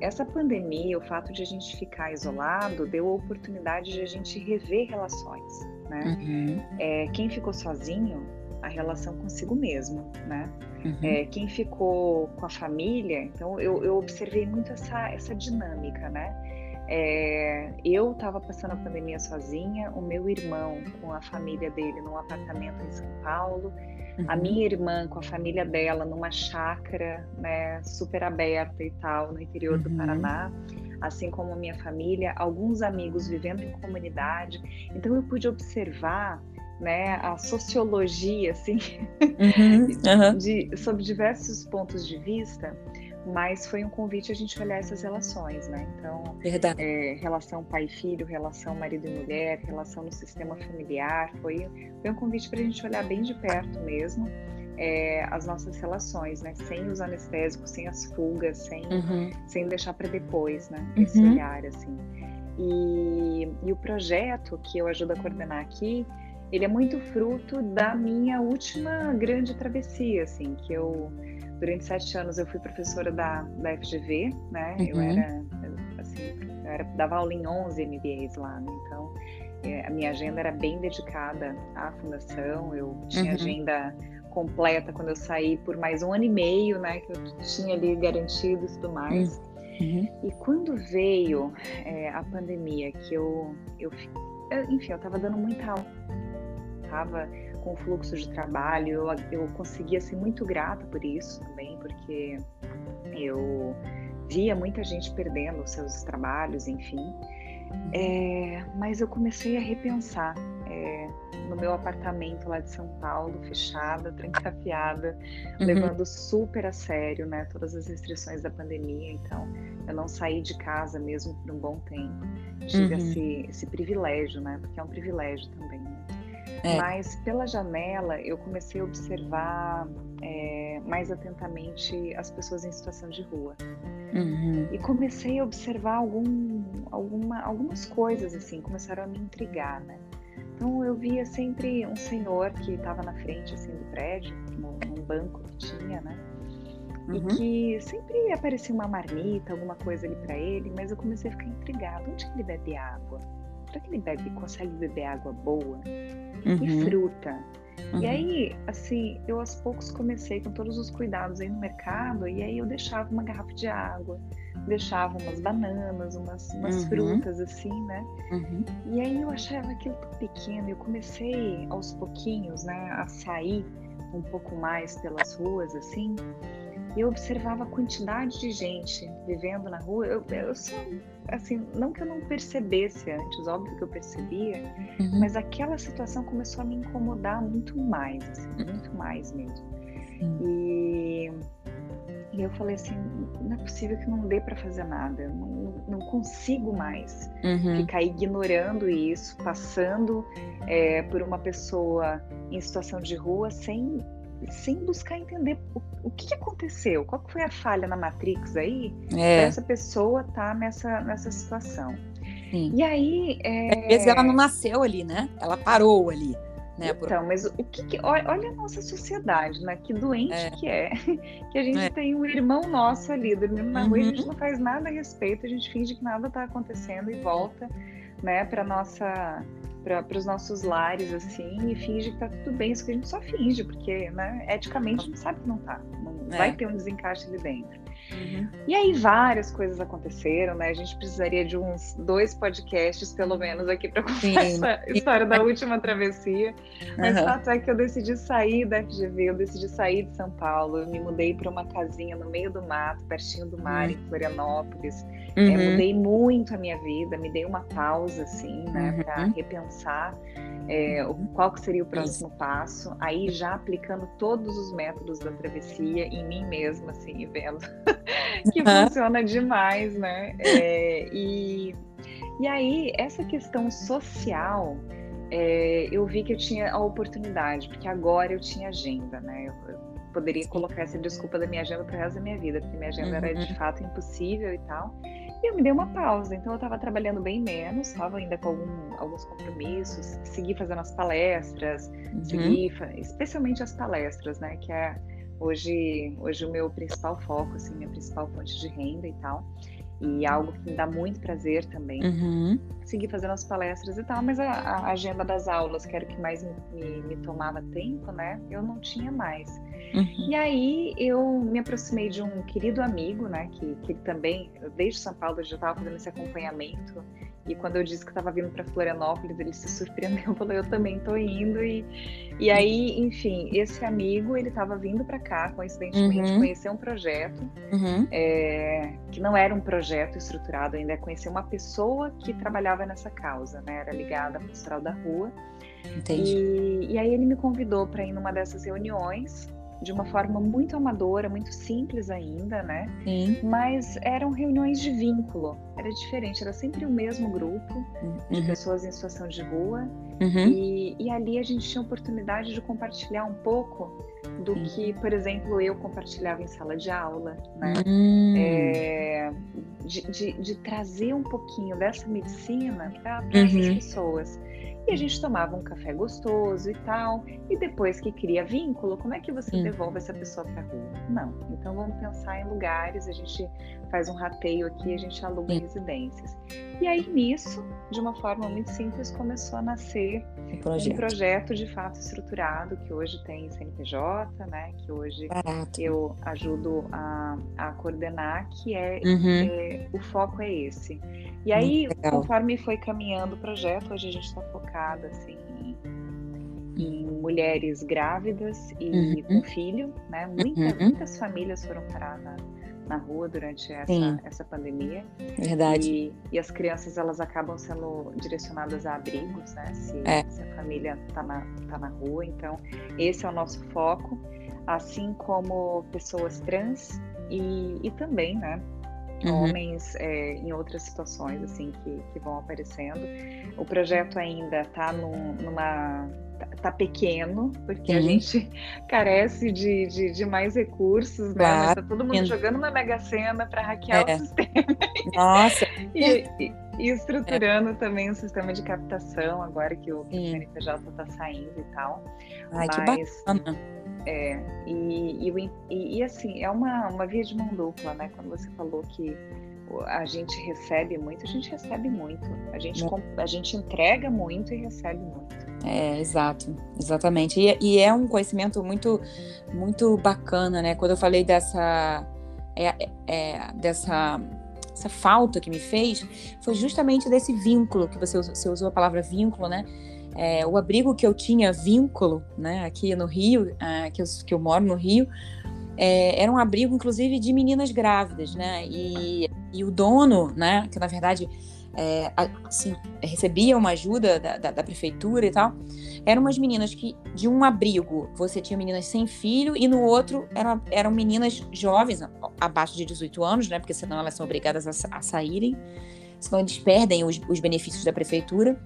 essa pandemia, o fato de a gente ficar isolado, deu a oportunidade de a gente rever relações, né? Uhum. É, quem ficou sozinho, a relação consigo mesmo, né? Uhum. É, quem ficou com a família, então eu, eu observei muito essa, essa dinâmica, né? É, eu estava passando a pandemia sozinha, o meu irmão com a família dele num apartamento em São Paulo, uhum. a minha irmã com a família dela numa chácara, né, super aberta e tal, no interior uhum. do Paraná, assim como a minha família, alguns amigos vivendo em comunidade. Então eu pude observar né, a sociologia, assim, uhum, uhum. De, sob diversos pontos de vista, mas foi um convite a gente olhar essas relações, né? Então, é, relação pai-filho, relação marido e mulher, relação no sistema familiar, foi, foi um convite para a gente olhar bem de perto mesmo é, as nossas relações, né? Sem os anestésicos, sem as fugas, sem, uhum. sem deixar para depois, né? Esse uhum. olhar, assim. E, e o projeto que eu ajudo a coordenar aqui ele é muito fruto da minha última grande travessia, assim, que eu durante sete anos eu fui professora da, da FGV, né? Uhum. Eu era assim, eu era, dava aula em 11 MBAs lá, né? Então é, a minha agenda era bem dedicada à fundação, eu tinha uhum. agenda completa quando eu saí por mais um ano e meio, né, que eu tinha ali garantido e tudo mais. Uhum. E quando veio é, a pandemia, que eu, eu, enfim, eu estava dando muita aula, estava com fluxo de trabalho, eu, eu conseguia ser muito grata por isso também, porque eu via muita gente perdendo os seus trabalhos, enfim. É, mas eu comecei a repensar é, no meu apartamento lá de São Paulo, fechada, trancafiada, uhum. levando super a sério, né, todas as restrições da pandemia. Então, eu não saí de casa mesmo por um bom tempo. Tive uhum. esse, esse privilégio, né, porque é um privilégio também. É. Mas pela janela eu comecei a observar é, mais atentamente as pessoas em situação de rua. Uhum. E comecei a observar algum, alguma, algumas coisas assim, começaram a me intrigar, né? Então eu via sempre um senhor que estava na frente assim do prédio, num, banco que tinha, né? Uhum. E que sempre aparecia uma marmita, alguma coisa ali para ele, mas eu comecei a ficar intrigada. Onde que ele bebe água? Será que ele bebe, consegue beber água boa? Uhum. E fruta? Uhum. E aí, assim, eu aos poucos comecei com todos os cuidados aí no mercado, e aí eu deixava uma garrafa de água, deixava umas bananas, umas, umas uhum. frutas, assim, né? Uhum. E aí eu achava aquilo pequeno, eu comecei aos pouquinhos, né, a sair um pouco mais pelas ruas, assim, e eu observava a quantidade de gente vivendo na rua. Eu, eu sou, assim, não que eu não percebesse antes, óbvio que eu percebia, uhum. mas aquela situação começou a me incomodar muito mais, assim, muito mais mesmo. E, e, eu falei assim, não é possível que não dê para fazer nada, não, não consigo mais uhum. ficar ignorando isso, passando é, por uma pessoa em situação de rua sem sem buscar entender o, o que aconteceu, qual foi a falha na Matrix aí, é. essa pessoa estar tá nessa, nessa situação. Sim. E aí. É... Às vezes ela não nasceu ali, né? Ela parou ali. Né, então, por... mas o que, que, olha, olha, a nossa sociedade, né? Que doente é. que é. Que a gente é. tem um irmão nosso ali dormindo na uhum. rua e a gente uhum. não faz nada a respeito, a gente finge que nada está acontecendo e volta, né, para nossa para os nossos lares, assim, e finge que tá tudo bem, isso que a gente só finge, porque, né, eticamente a gente sabe que não tá, não é. vai ter um desencaixe ali dentro. Uhum. E aí várias coisas aconteceram, né? A gente precisaria de uns dois podcasts, pelo menos, aqui para contar essa história da última travessia. Mas uhum. fato é que eu decidi sair da FGV, eu decidi sair de São Paulo, eu me mudei para uma casinha no meio do mato, pertinho do mar, uhum. em Florianópolis. É, uhum. Mudei muito a minha vida, me dei uma pausa, assim, né, uhum. para repensar é, uhum. qual que seria o próximo passo, aí já aplicando todos os métodos da travessia em mim mesma, assim, e vendo que uhum. funciona demais, né? É, e, e aí, essa questão social, é, eu vi que eu tinha a oportunidade, porque agora eu tinha agenda, né? Eu, eu poderia colocar essa desculpa da minha agenda para o resto da minha vida, porque minha agenda uhum. era de uhum. fato impossível e tal. E eu me dei uma pausa, então eu estava trabalhando bem menos, estava ainda com algum, alguns compromissos, segui fazendo as palestras, uhum. segui, especialmente as palestras, né, que é hoje, hoje o meu principal foco, assim, minha principal fonte de renda e tal e algo que me dá muito prazer também. Uhum. Segui fazendo as palestras e tal, mas a, a agenda das aulas, que era o que mais me, me, me tomava tempo, né? Eu não tinha mais. Uhum. E aí eu me aproximei de um querido amigo, né? Que, que também, desde São Paulo, já estava fazendo esse acompanhamento e quando eu disse que estava vindo para Florianópolis, ele se surpreendeu, falou: "Eu também estou indo". E, e aí, enfim, esse amigo ele estava vindo para cá, coincidentemente, uhum. conhecer um projeto uhum. é, que não era um projeto estruturado ainda, é conhecer uma pessoa que trabalhava nessa causa, né? Era ligada à pastoral da rua. Entendi. E, e aí ele me convidou para ir numa dessas reuniões de uma forma muito amadora, muito simples ainda, né? Sim. Mas eram reuniões de vínculo, era diferente, era sempre o mesmo grupo uhum. de pessoas em situação de rua. Uhum. E, e, ali a gente tinha oportunidade de compartilhar um pouco do que, por exemplo, eu compartilhava em sala de aula, né? Uhum. É, de, de, de, trazer um pouquinho dessa medicina para uhum. essas pessoas. E a gente tomava um café gostoso e tal. E depois que cria vínculo, como é que você hum. devolve essa pessoa para a rua? Não. Então vamos pensar em lugares, a gente faz um rateio aqui, a gente aluga residências. E aí nisso, de uma forma muito simples, começou a nascer um projeto, um projeto de fato estruturado, que hoje tem CNPJ, né? Que hoje Barato. eu ajudo a, a coordenar, que é, uhum. é, o foco é esse. E aí, conforme foi caminhando o projeto, hoje a gente está focado assim em mulheres grávidas e uhum. com filho, né? Muita, uhum. Muitas famílias foram parar na, na rua durante essa, essa pandemia. Verdade. E, e, as crianças elas acabam sendo direcionadas a abrigos, né? Se, é. se a família está na, tá na rua. Então, esse é o nosso foco, assim como pessoas trans e, e também, né? Uhum. homens é, em outras situações assim que, que vão aparecendo. O projeto ainda está numa tá, tá pequeno, porque uhum. a gente carece de, de, de mais recursos, né? Mas tá todo mundo jogando uma mega sena para hackear é. o sistema. Nossa! e, e, e, estruturando é. também o sistema de captação, agora que o, que o CNPJ está saindo e tal. Ai, Mas, que bacana! É, e, e, e, assim, é uma, uma via de mão dupla, né? Quando você falou que a gente recebe muito, a gente recebe muito. A gente, a gente entrega muito e recebe muito. É, exato, exatamente. E, e, é um conhecimento muito, muito bacana, né? Quando eu falei dessa, é, é, dessa essa falta que me fez, foi justamente desse vínculo, que você, você usou a palavra vínculo, né? É, o abrigo que eu tinha vínculo, né, aqui no Rio, é, que, eu, que eu moro no Rio, é, era um abrigo, inclusive, de meninas grávidas, né? E, e o dono, né, que na verdade é, assim, recebia uma ajuda da, da, da, prefeitura e tal, eram umas meninas que, de um abrigo, você tinha meninas sem filho, e no outro eram, eram meninas jovens, abaixo de 18 anos, né? Porque senão elas são obrigadas a, a saírem, senão eles perdem os, os benefícios da prefeitura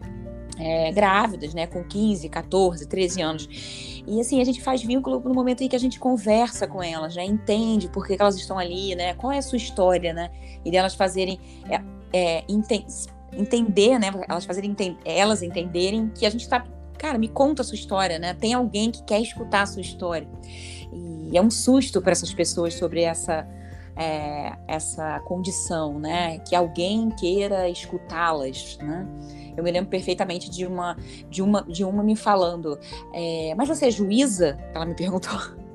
é, grávidas, né, com 15, 14, 13 anos. E assim, a gente faz vínculo no momento em que a gente conversa com elas, né, entende por que elas estão ali, né, qual é a sua história, né, e delas fazerem, é, é, ente entender, né, elas fazerem, elas entenderem que a gente está, cara, me conta a sua história, né, tem alguém que quer escutar a sua história. E é um susto para essas pessoas sobre essa é, essa condição, né? Que alguém queira escutá-las, né? Eu me lembro perfeitamente de uma de uma de uma me falando, é, mas você é juíza? Ela me perguntou.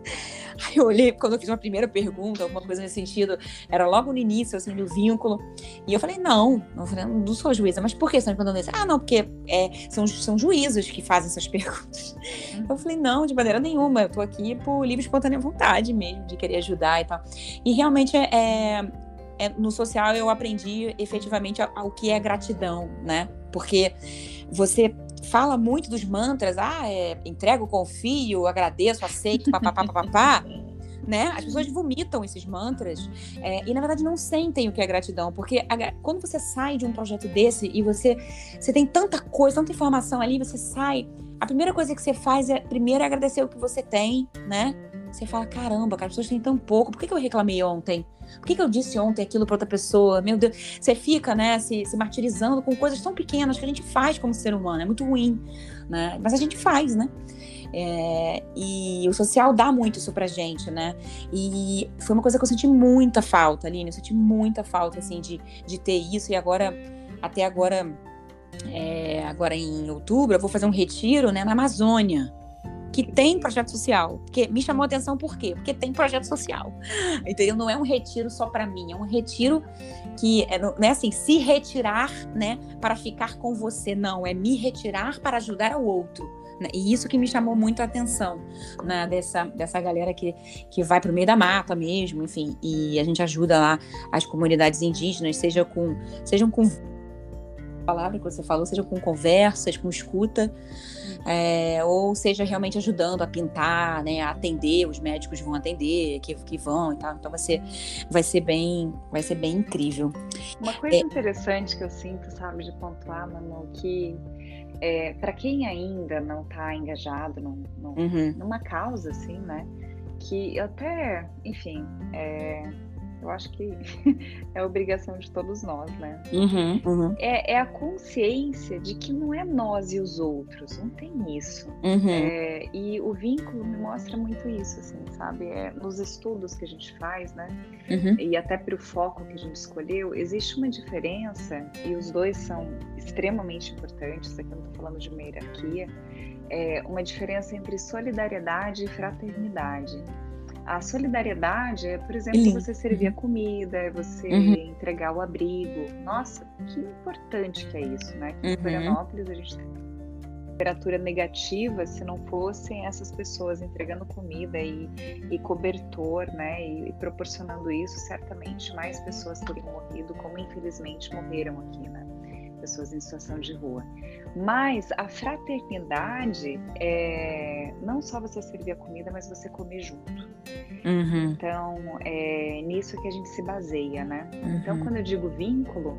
Aí eu olhei, quando eu fiz uma primeira pergunta, alguma coisa nesse sentido, era logo no início, assim, do vínculo. E eu falei, não, não, falei, não sou juíza. Mas por que você está me perguntando isso? Ah, não, porque é, são, são juízes que fazem essas perguntas. Uhum. Eu falei, não, de maneira nenhuma. Eu tô aqui por livre espontânea vontade mesmo, de querer ajudar e tal. E realmente é, é, é no social eu aprendi efetivamente ao que é gratidão, né? Porque você fala muito dos mantras, ah, é, entrego, confio, agradeço, aceito, papapá, papapá. né? As pessoas vomitam esses mantras é, e na verdade não sentem o que é gratidão, porque a, quando você sai de um projeto desse e você você tem tanta coisa, tanta informação ali, você sai, a primeira coisa que você faz é primeiro agradecer o que você tem, né? Você fala, caramba, cara, as pessoas têm tão pouco, por que, que eu reclamei ontem? Por que, que eu disse ontem aquilo para outra pessoa? Meu Deus, você fica, né, se, se martirizando com coisas tão pequenas que a gente faz como ser humano, é muito ruim, né? Mas a gente faz, né? É, e o social dá muito isso pra gente, né? E foi uma coisa que eu senti muita falta, Aline, eu senti muita falta, assim, de, de ter isso, e agora, até agora, é, agora em outubro, eu vou fazer um retiro, né, na Amazônia, que tem projeto social. Porque me chamou a atenção por quê? Porque tem projeto social. Entendeu? Não é um retiro só para mim, é um retiro que é, não é assim, se retirar, né, para ficar com você, não, é me retirar para ajudar ao outro. Né? E isso que me chamou muito a atenção né, dessa, dessa galera que, que vai para o meio da mata mesmo, enfim, e a gente ajuda lá as comunidades indígenas, seja com, sejam com palavra que você falou, seja com conversas, com escuta, é, ou seja realmente ajudando a pintar, né, a atender, os médicos vão atender, que, que vão e tal. Então vai ser, vai ser bem, vai ser bem incrível. Uma coisa é, interessante que eu sinto, sabe, de pontuar, Manu, que é, para quem ainda não está engajado num, num, uhum. numa causa assim, né, que até, enfim, é, eu acho que é obrigação de todos nós, né? Uhum, uhum. É, é, a consciência de que não é nós e os outros, não tem isso. Uhum. É, e o vínculo me mostra muito isso, assim, sabe? É, nos estudos que a gente faz, né? Uhum. E até para o foco que a gente escolheu, existe uma diferença, e os dois são extremamente importantes, aqui eu não estou falando de uma hierarquia, é uma diferença entre solidariedade e fraternidade. A solidariedade é, por exemplo, você servir a uhum. comida, é você uhum. entregar o abrigo. Nossa, que importante que é isso, né? Que em uhum. Florianópolis a gente tem temperatura negativa se não fossem essas pessoas entregando comida e, e cobertor, né? E, e, proporcionando isso, certamente mais pessoas teriam morrido, como infelizmente morreram aqui, né? Pessoas em situação de rua. Mas a fraternidade é não só você servir a comida, mas você comer junto. Uhum. Então, é nisso que a gente se baseia, né? Então, uhum. Então, quando eu digo vínculo,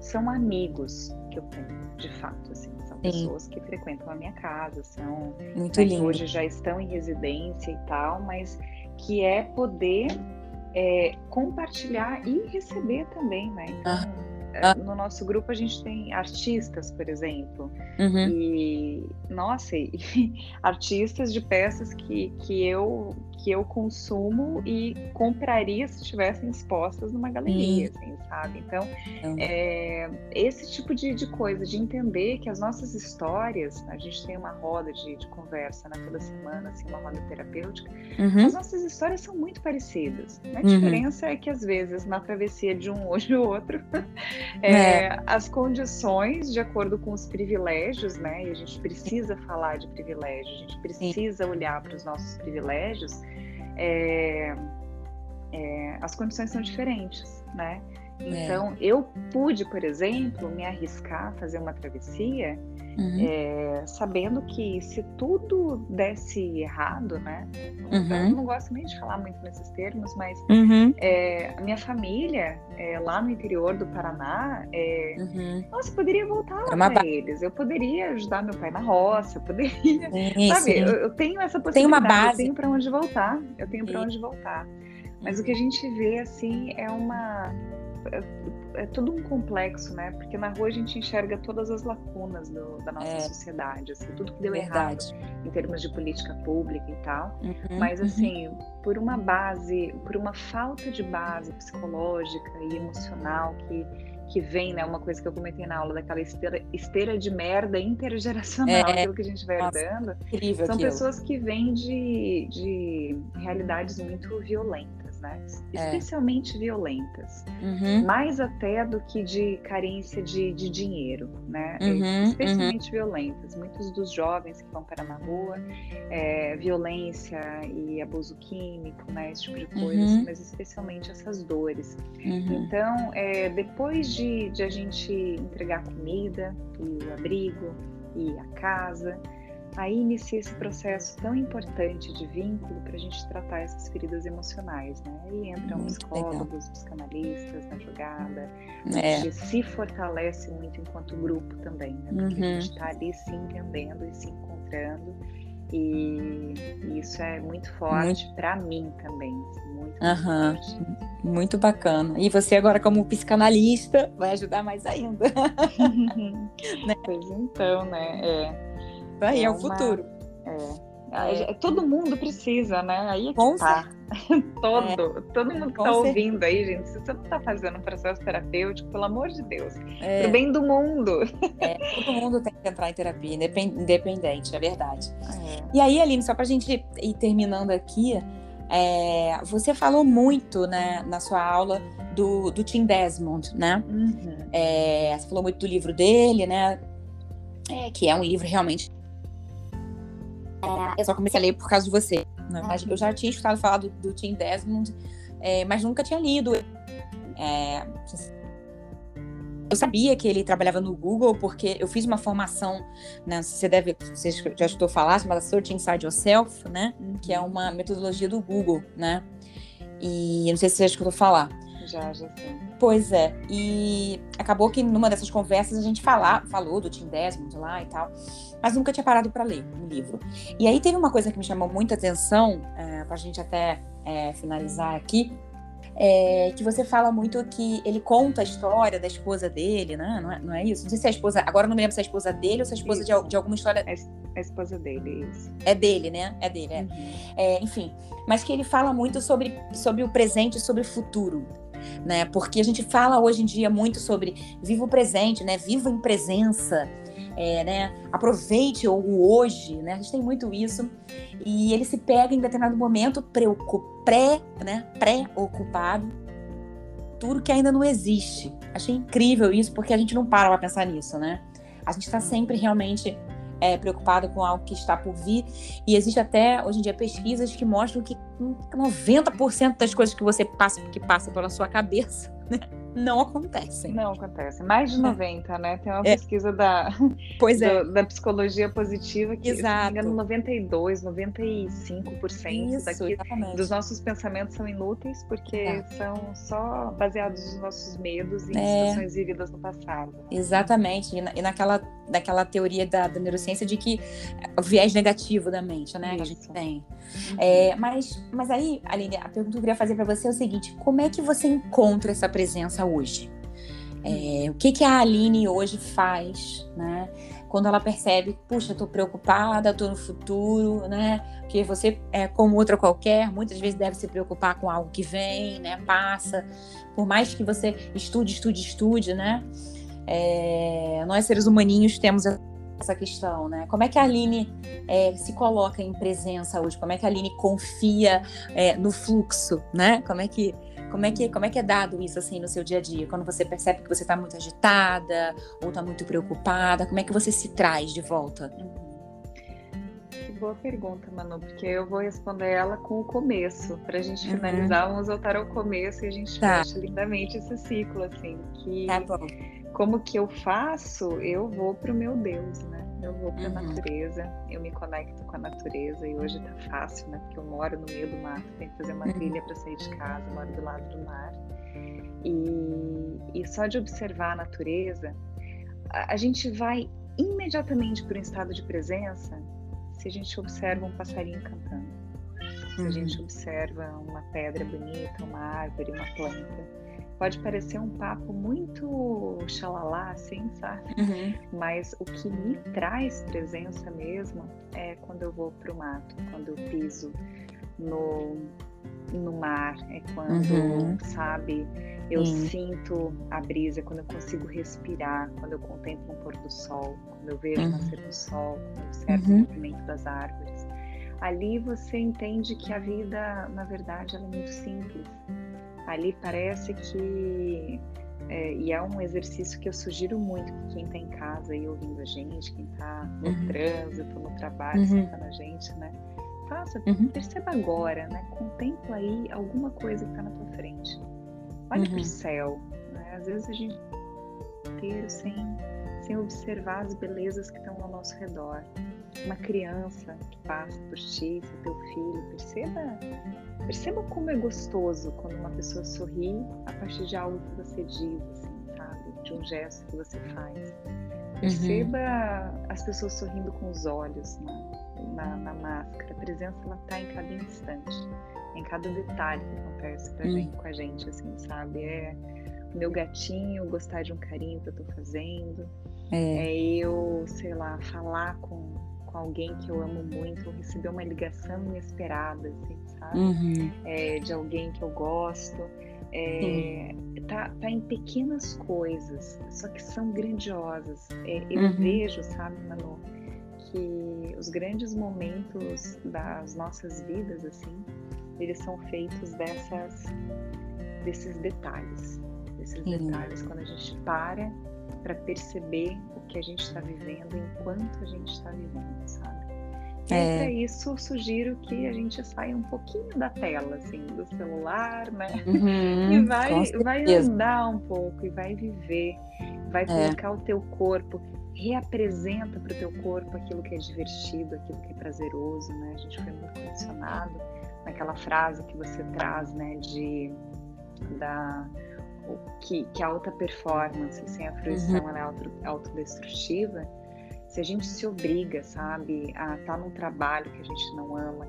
são amigos que eu tenho, de fato, assim. São Sim. pessoas que frequentam a minha casa, são... Muito lindo. hoje já estão em residência e tal, mas que é poder é, compartilhar e receber também, né? Então, ah. no nosso grupo a gente tem artistas, por exemplo. Uhum. E, nossa, e, artistas de peças que, que, eu, que eu consumo e compraria se estivessem expostas numa galeria, uhum. assim, sabe? Então, uhum. é, esse tipo de, de coisa, de entender que as nossas histórias, a gente tem uma roda de, de conversa né, toda semana, assim, uma roda terapêutica, uhum. as nossas histórias são muito parecidas. A uhum. diferença é que, às vezes, na travessia de um hoje o outro, é, é. as condições de acordo com os privilégios, né? E a gente precisa falar de privilégios, a gente precisa Sim. olhar para os nossos privilégios. É, é, as condições são diferentes, né? É. Então, eu pude, por exemplo, me arriscar a fazer uma travessia, uhum. é, sabendo que se tudo desse errado, né? Uhum. Eu não gosto nem de falar muito nesses termos, mas uhum. é, a minha família, é, lá no interior do Paraná, é, uhum. nossa, poderia voltar para eles. Eu poderia ajudar meu pai na roça, eu poderia. Sim, sabe, sim. Eu, eu, tenho essa possibilidade. Tem uma base. Eu tenho para onde voltar. Eu tenho para onde voltar. Mas o que a gente vê, assim, é uma é, tudo um complexo, né? Porque na rua a gente enxerga todas as lacunas do, da nossa é. sociedade, assim, tudo que deu Verdade. errado em termos de política pública e tal. Uhum, Mas uhum. assim, uhum. por uma base, por uma falta de base psicológica e emocional que que vem, né? Uma coisa que eu comentei na aula daquela esteira, esteira de merda intergeracional, é, aquilo que a gente vai nossa, herdando. Incrível são aquilo. pessoas que vêm de, de realidades muito violentas né? É. Especialmente violentas. Uhum. Mais até do que de carência de, de dinheiro, né? Uhum, uhum. Especialmente uhum. violentas. Muitos dos jovens que vão para na rua, é, violência e abuso químico, né? Esse tipo de coisa, assim, mas especialmente essas dores. Uhum. Então, é, depois de, de a gente entregar comida e o abrigo e a casa, aí inicia esse processo tão importante de vínculo para a gente tratar essas feridas emocionais, né? Aí entram muito psicólogos, legal. psicanalistas na jogada, é. a gente se fortalece muito enquanto grupo também, né? Porque uhum. a gente está ali se entendendo e se encontrando e, isso é muito forte para mim também, assim, muito, uhum. muito, muito bacana. E você agora como psicanalista vai ajudar mais ainda. né? Pois então, né? É. Aí é, é o uma... futuro. É. é. Todo mundo precisa, né? Aí é que Com tá. todo, é. todo mundo que tá ouvindo aí, gente, se você não tá fazendo um processo terapêutico, pelo amor de Deus, é. pro bem do mundo. É, todo mundo tem que entrar em terapia, independente, é verdade. E aí, Aline, só pra gente ir terminando aqui, é, você falou muito né, na sua aula do, do Tim Desmond, né? Uhum. É, você falou muito do livro dele, né? É, que é um livro realmente eu só comecei a ler por causa de você. Eu já tinha escutado falar do, do Tim Desmond, é, mas nunca tinha lido. É, eu sabia que ele trabalhava no Google porque eu fiz uma formação, né, você deve, você já escutou falar, chamada Search Inside Yourself, né, que é uma metodologia do Google, né, e não sei se você já escutou falar. Já. Pois é, e acabou que numa dessas conversas a gente fala, falou do Tim Desmond lá e tal, mas nunca tinha parado para ler um livro. E aí teve uma coisa que me chamou muita atenção, é, para a gente até é, finalizar aqui, é, que você fala muito que ele conta a história da esposa dele, né? Não é, não é isso? Não sei se é a esposa. Agora não me lembro se é a esposa dele ou se é a esposa de, de, alguma história. É a esposa dele, isso. É dele, né? É dele, é. Uhum. é. Enfim, mas que ele fala muito sobre, sobre o presente e sobre o futuro. Né? Porque a gente fala hoje em dia muito sobre viva o presente, né? Viva em presença é, né? Aproveite o hoje, né? A gente tem muito isso. E ele se pega em determinado momento pré, né? Pré-ocupado, tudo que ainda não existe. Achei incrível isso, porque a gente não para para pensar nisso, né? A gente está sempre realmente é, preocupado com algo que está por vir. E existe até, hoje em dia, pesquisas que mostram que 90% das coisas que você passa, que passa pela sua cabeça, né? Não acontecem. Não acontecem. Mais de 90, é. né? Tem uma é. pesquisa da, pois é. da psicologia positiva que, Exato. se não me engano, 92, 95% Isso, daqui, dos nossos pensamentos são inúteis porque é. são só baseados nos nossos medos e é. situações vividas no passado. Exatamente. E, na, e naquela, naquela teoria da, da, neurociência de que o viés negativo da mente, né? Isso. Que a gente tem. Uhum. É, mas, mas aí, Aline, a pergunta que eu queria fazer para você é o seguinte: como é que você encontra essa presença hoje? É, o que, que a Aline hoje faz, né? Quando ela percebe, puxa, estou preocupada, estou no futuro, né? Porque você, é como outra qualquer, muitas vezes deve se preocupar com algo que vem, né? Passa. Por mais que você estude, estude, estude, né? É, nós seres humaninhos temos essa questão, né? Como é que a Aline é, se coloca em presença hoje? Como é que a Aline confia é, no fluxo, né? Como é que como é que como é que é dado isso assim no seu dia a dia? Quando você percebe que você está muito agitada ou está muito preocupada, como é que você se traz de volta? Que boa pergunta, Manu, porque eu vou responder ela com o começo. Para a gente uhum. finalizar, vamos voltar ao começo e a gente tá. fecha lindamente esse ciclo, assim. Que tá bom como que eu faço? Eu vou para o meu Deus, né? Eu vou para a uhum. natureza, eu me conecto com a natureza e hoje tá fácil, né? Porque eu moro no meio do mato, tenho que fazer uma uhum. trilha para sair de casa, moro do lado do mar. E, e só de observar a natureza, a, a gente vai imediatamente para um estado de presença se a gente observa um passarinho cantando, se a gente uhum. observa uma pedra bonita, uma árvore, uma planta pode parecer um papo muito xalalá, assim, sabe? Uhum. Mas o que me traz presença mesmo é quando eu vou pro mato, quando eu piso no, no mar, é quando, uhum. sabe, eu Sim. sinto a brisa, quando eu consigo respirar, quando eu contemplo um pôr do sol, quando eu vejo o uhum. nascer do sol, quando eu observo uhum. o movimento das árvores. Ali você entende que a vida, na verdade, ela é muito simples ali parece que é, e é um exercício que eu sugiro muito que quem está em casa aí ouvindo a gente, quem está no uhum. trânsito, no trabalho, uhum. escutando a gente, né? Faça, uhum. perceba agora, né? Contempla aí alguma coisa que está na tua frente. Olha uhum. para o céu. Né? Às vezes a gente inteiro sem, sem observar as belezas que estão ao nosso redor. Uma criança que passa por ti, seu teu filho, perceba Perceba como é gostoso quando uma pessoa sorri a partir de algo que você diz, assim, sabe? De um gesto que você faz. Perceba uhum. as pessoas sorrindo com os olhos na, na, na máscara. A presença ela tá em cada instante, em cada detalhe que acontece pra uhum. gente, com a gente, assim, sabe? É o meu gatinho gostar de um carinho que eu tô fazendo. É, é eu, sei lá, falar com com alguém que eu amo muito, receber uma ligação inesperada, assim, sabe? Uhum. É, de alguém que eu gosto. É, tá, tá em pequenas coisas, só que são grandiosas. É, eu uhum. vejo, sabe, Manu, que os grandes momentos das nossas vidas, assim, eles são feitos dessas, desses detalhes. Desses uhum. detalhes, quando a gente para para perceber o que a gente está vivendo enquanto a gente está vivendo, sabe? E é. para isso sugiro que a gente saia um pouquinho da tela, assim, do celular, né? Uhum, e vai, vai andar um pouco e vai viver, vai é. colocar o teu corpo, reapresenta para o teu corpo aquilo que é divertido, aquilo que é prazeroso, né? A gente foi muito condicionado naquela frase que você traz, né, de da que, que a alta performance, sem a fruição, uhum. ela é auto, autodestrutiva, se a gente se obriga, sabe, a estar tá num trabalho que a gente não ama,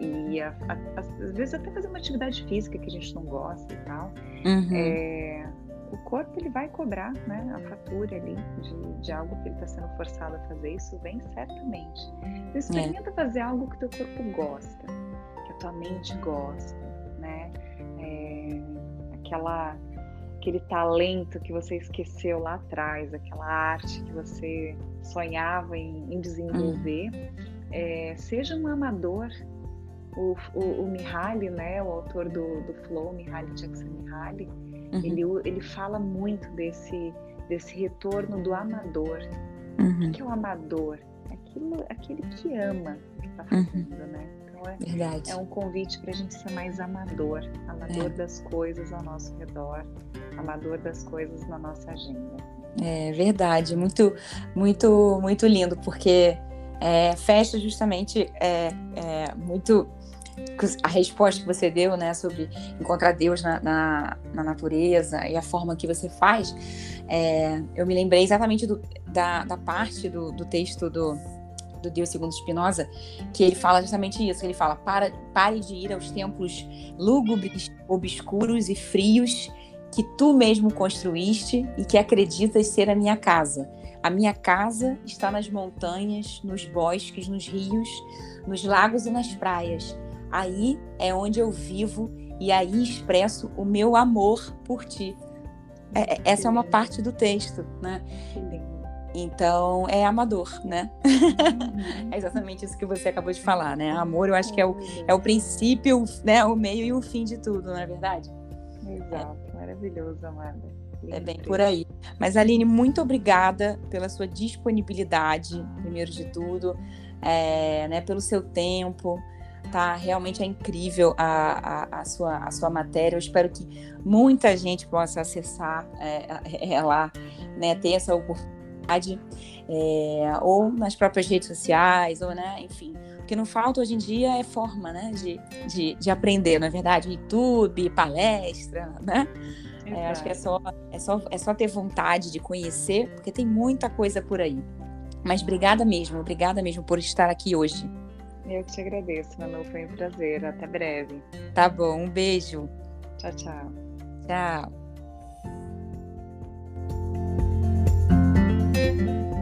e a, a, às vezes até fazer uma atividade física que a gente não gosta e tal, Uhum. é, o corpo ele vai cobrar né, a fatura ali de, de algo que ele está sendo forçado a fazer. Isso vem certamente. Então, experimenta fazer algo que teu corpo gosta, que a tua mente gosta, né? É, aquela aquele talento que você esqueceu lá atrás, aquela arte que você sonhava em, em desenvolver. É, seja um amador. O, o, o Mihaly, né, o autor do, do Flow, Mihaly Csikszentmihalyi, Uhum. ele, ele fala muito desse, desse retorno do amador. Uhum. O que é o amador? Aquilo, aquele que ama o que está Uhum. fazendo, né? É, Verdade. é um convite para a gente ser mais amador, amador É. das coisas ao nosso redor, amador das coisas na nossa agenda. É verdade, muito, muito, muito lindo, porque é, fecha justamente é, é, muito a resposta que você deu, né, sobre encontrar Deus na, na, na natureza e a forma que você faz. é, eu me lembrei exatamente do, da, da parte do, do texto do, do Deus segundo Spinoza, que ele fala justamente isso. Ele fala: Para, pare de ir aos templos lúgubres, obscuros e frios que tu mesmo construíste e que acreditas ser a minha casa. A minha casa está nas montanhas, nos bosques, nos rios, nos lagos e nas praias. Aí é onde eu vivo e aí expresso o meu amor por ti. É- é- essa é uma parte do texto, né? Então é amador, né? Uhum. É exatamente isso que você acabou de falar, né? Amor, eu acho que é o, é o princípio, né? O meio e o fim de tudo, não é verdade? Exato, maravilhoso, Amanda. É bem por aí. Mas, Aline, muito obrigada pela sua disponibilidade, primeiro de tudo, é, né, pelo seu tempo. Tá? Realmente é incrível a, a, a sua, a sua matéria. Eu espero que muita gente possa acessar é, ela, né, ter essa oportunidade, é, ou nas próprias redes sociais, ou, né, enfim. O que não falta hoje em dia é forma né, de, de, de aprender, não é verdade? YouTube, palestra, né? É, acho que é só, é, só, é só ter vontade de conhecer, porque tem muita coisa por aí. Mas obrigada mesmo, obrigada mesmo por estar aqui hoje. Eu que te agradeço, Manu. Foi um prazer. Até breve. Tá bom, um beijo. Tchau, tchau. Tchau. Música